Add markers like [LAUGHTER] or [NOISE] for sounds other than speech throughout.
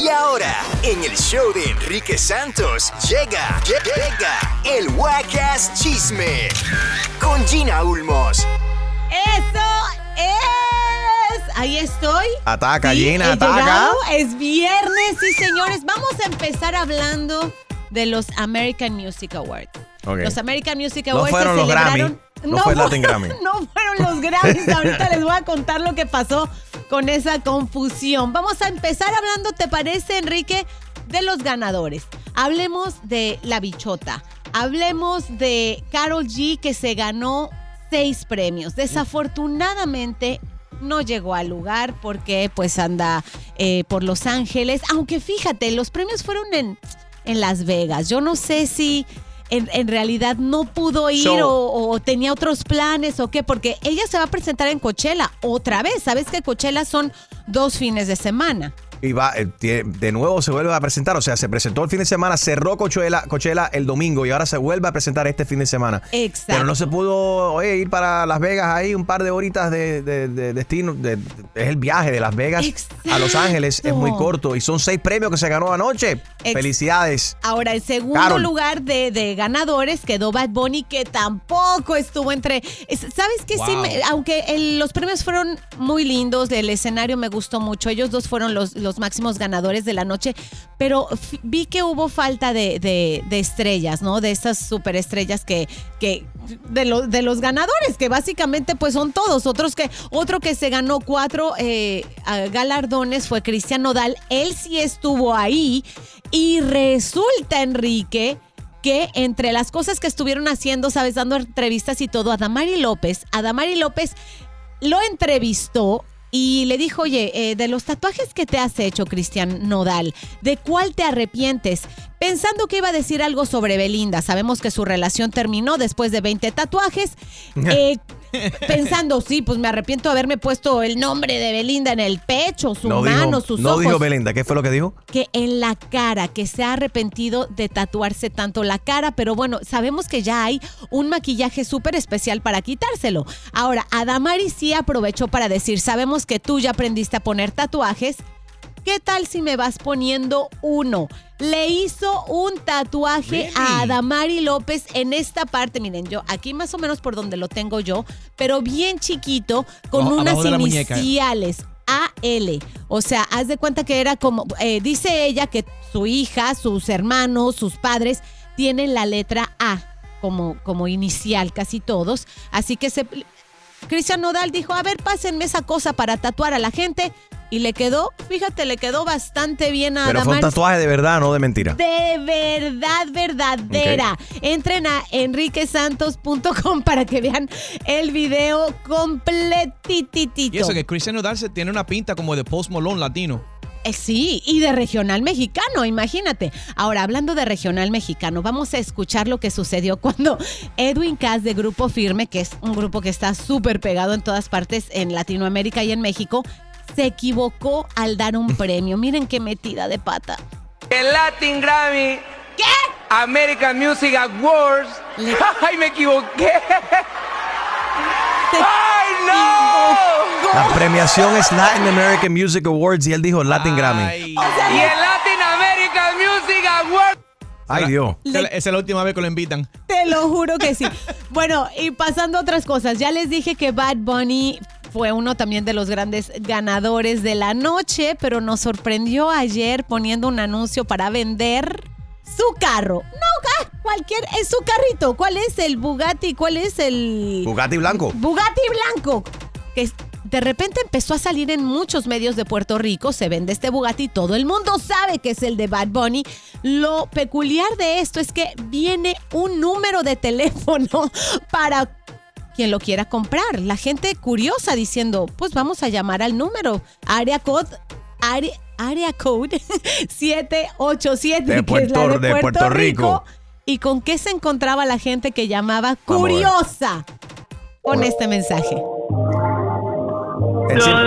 Y ahora, en el show de Enrique Santos, llega, llega el Wacas Chisme con Gina Ulmos. ¡Eso es! Ahí estoy. Ataca, Sí, Gina, ataca. llegado. Es viernes, sí, señores. Vamos a empezar hablando de los American Music Awards. Ok. Los American Music No Awards fueron se los Grammy, celebraron. no fue el Latin Grammy. [LAUGHS] No fueron los Grammys. Ahorita [LAUGHS] les voy a contar lo que pasó con esa confusión. Vamos a empezar hablando, ¿te parece, Enrique? De los ganadores. Hablemos de la bichota. Hablemos de Carol G, que se ganó seis premios. Desafortunadamente no llegó al lugar porque pues anda eh, por Los Ángeles. Aunque fíjate, los premios fueron en, en Las Vegas. Yo no sé si en, en realidad no pudo ir So- o, o tenía otros planes o qué, porque ella se va a presentar en Coachella otra vez. Sabes que Coachella son dos fines de semana. Y va, eh, de nuevo se vuelve a presentar. O sea, se presentó el fin de semana, cerró Coachella, Coachella el domingo y ahora se vuelve a presentar este fin de semana. Exacto. Pero no se pudo oye, ir para Las Vegas ahí un par de horitas de, de- de destino. de- es el viaje de Las Vegas a Los Ángeles. Es muy corto y son seis premios que se ganó anoche. Ex- Felicidades. Ahora, en segundo Carol. lugar de, de ganadores quedó Bad Bunny, que tampoco estuvo entre. es- ¿Sabes qué? Sí, me- aunque el- los premios fueron muy lindos, el escenario me gustó mucho, ellos dos fueron los, los máximos ganadores de la noche, pero vi que hubo falta de, estrellas, ¿no? De estas superestrellas que. que de, lo- de los ganadores, que básicamente pues son todos. Otros que, otro que se ganó cuatro eh, galardones fue Cristian Nodal. Él sí estuvo ahí. Y resulta, Enrique, que entre las cosas que estuvieron haciendo, sabes, dando entrevistas y todo, a Damari López, a Damari López lo entrevistó y le dijo, oye, eh, de los tatuajes que te has hecho, Cristian Nodal, ¿de cuál te arrepientes? Pensando que iba a decir algo sobre Belinda. Sabemos que su relación terminó después de 20 tatuajes. [LAUGHS] Eh, pensando, sí, pues me arrepiento de haberme puesto el nombre de Belinda en el pecho, su No mano, dijo, sus no ojos dijo Belinda. ¿Qué fue lo que dijo? que en la cara, que se ha arrepentido de tatuarse tanto la cara, pero bueno, sabemos que ya hay un maquillaje súper especial para quitárselo. Ahora, Adamari sí aprovechó para decir, sabemos que tú ya aprendiste a poner tatuajes. ¿Qué tal si me vas poniendo uno? Le hizo un tatuaje a Adamari López en esta parte. Miren, yo aquí más o menos por donde lo tengo yo, pero bien chiquito, con unas iniciales. AL. O sea, haz de cuenta que era como, eh, dice ella que su hija, sus hermanos, sus padres tienen la letra A como, como inicial, casi todos. Así que se... Cristian Nodal dijo, a ver, pásenme esa cosa para tatuar a la gente. Y le quedó, fíjate, le quedó bastante bien a Pero fue un tatuaje de verdad, no de mentira. De verdad, verdadera. Entren a enriquesantos.com para que vean el video completititito. Y eso que Cristiano Darce tiene una pinta como de Post Malone latino. Eh, Sí, y de regional mexicano, imagínate. Ahora, hablando de regional mexicano, vamos a escuchar lo que sucedió [LAUGHS] cuando Edwin Cass de Grupo Firme, que es un grupo que está súper pegado en todas partes en Latinoamérica y en México, se equivocó al dar un premio. Miren qué metida de pata. El Latin Grammy. ¿Qué? American Music Awards. Le- [LAUGHS] ¡Ay, me equivoqué! Se ¡Ay, no! La premiación es Latin American Music Awards y él dijo Latin Grammy. Ay, Y el Latin American Music Awards. Ay, Dios. esa es la- esa es la última vez que lo invitan. Te lo juro que sí. Bueno, y pasando a otras cosas, ya les dije que Bad Bunny fue uno también de los grandes ganadores de la noche, pero nos sorprendió ayer poniendo un anuncio para vender su carro. No, ah, cualquier, es su carrito. ¿Cuál es el Bugatti? ¿Cuál es el Bugatti blanco. Bugatti blanco? Que es- de repente empezó a salir en muchos medios de Puerto Rico, se vende este Bugatti, todo el mundo sabe que es el de Bad Bunny. Lo peculiar de esto es que viene un número de teléfono [LAUGHS] para quien lo quiera comprar. La gente curiosa diciendo, pues vamos a llamar al número. Área code, área, área code [LAUGHS] 787, De que es la Puerto- de de Puerto, Puerto Rico. Rico. ¿Y con qué se encontraba la gente que llamaba curiosa con este mensaje? Encima-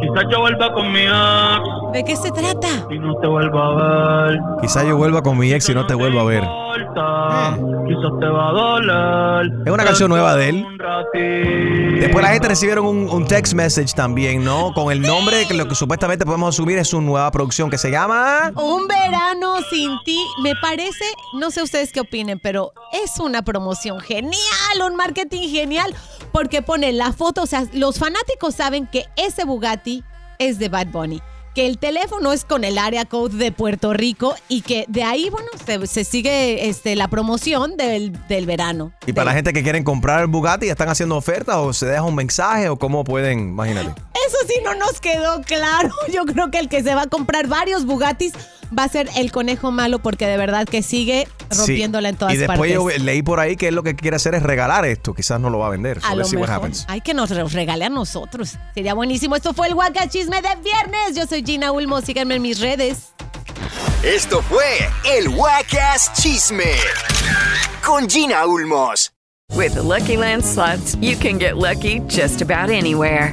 Quizás yo vuelva con mi ex ¿De qué se trata? y no te vuelva a ver. Quizá yo vuelva con mi ex y no te vuelva a ver. Importa, Quizás te va a doler. Es una canción nueva de él. Después la gente recibieron un, un text message también, ¿no? Con el nombre que lo que supuestamente podemos asumir es su nueva producción que se llama... Un verano sin ti, me parece, no sé ustedes qué opinen, pero es una promoción genial, un marketing genial, porque pone la foto, o sea, los fanáticos saben que ese Bugatti es de Bad Bunny, que el teléfono es con el área code de Puerto Rico y que de ahí, bueno, se, se sigue este, la promoción del, del verano. Y para la gente que quieren comprar el Bugatti, ¿están haciendo ofertas o se deja un mensaje o cómo pueden? Imagínate. Eso sí no nos quedó claro. [LAUGHS] Yo creo que el que se va a comprar varios Bugattis va a ser el conejo malo porque de verdad que sigue rompiéndola en todas Y después partes. yo leí por ahí que él lo que quiere hacer es regalar esto. Quizás no lo va a vender. So A lo mejor. Hay que nos regale a nosotros. Sería buenísimo. Esto fue el Chisme de viernes. Yo soy Gina Ulmo. Síganme en mis redes. Esto fue el Wacas Chisme con Gina Ulmos. With the Lucky Land slots, you can get lucky just about anywhere.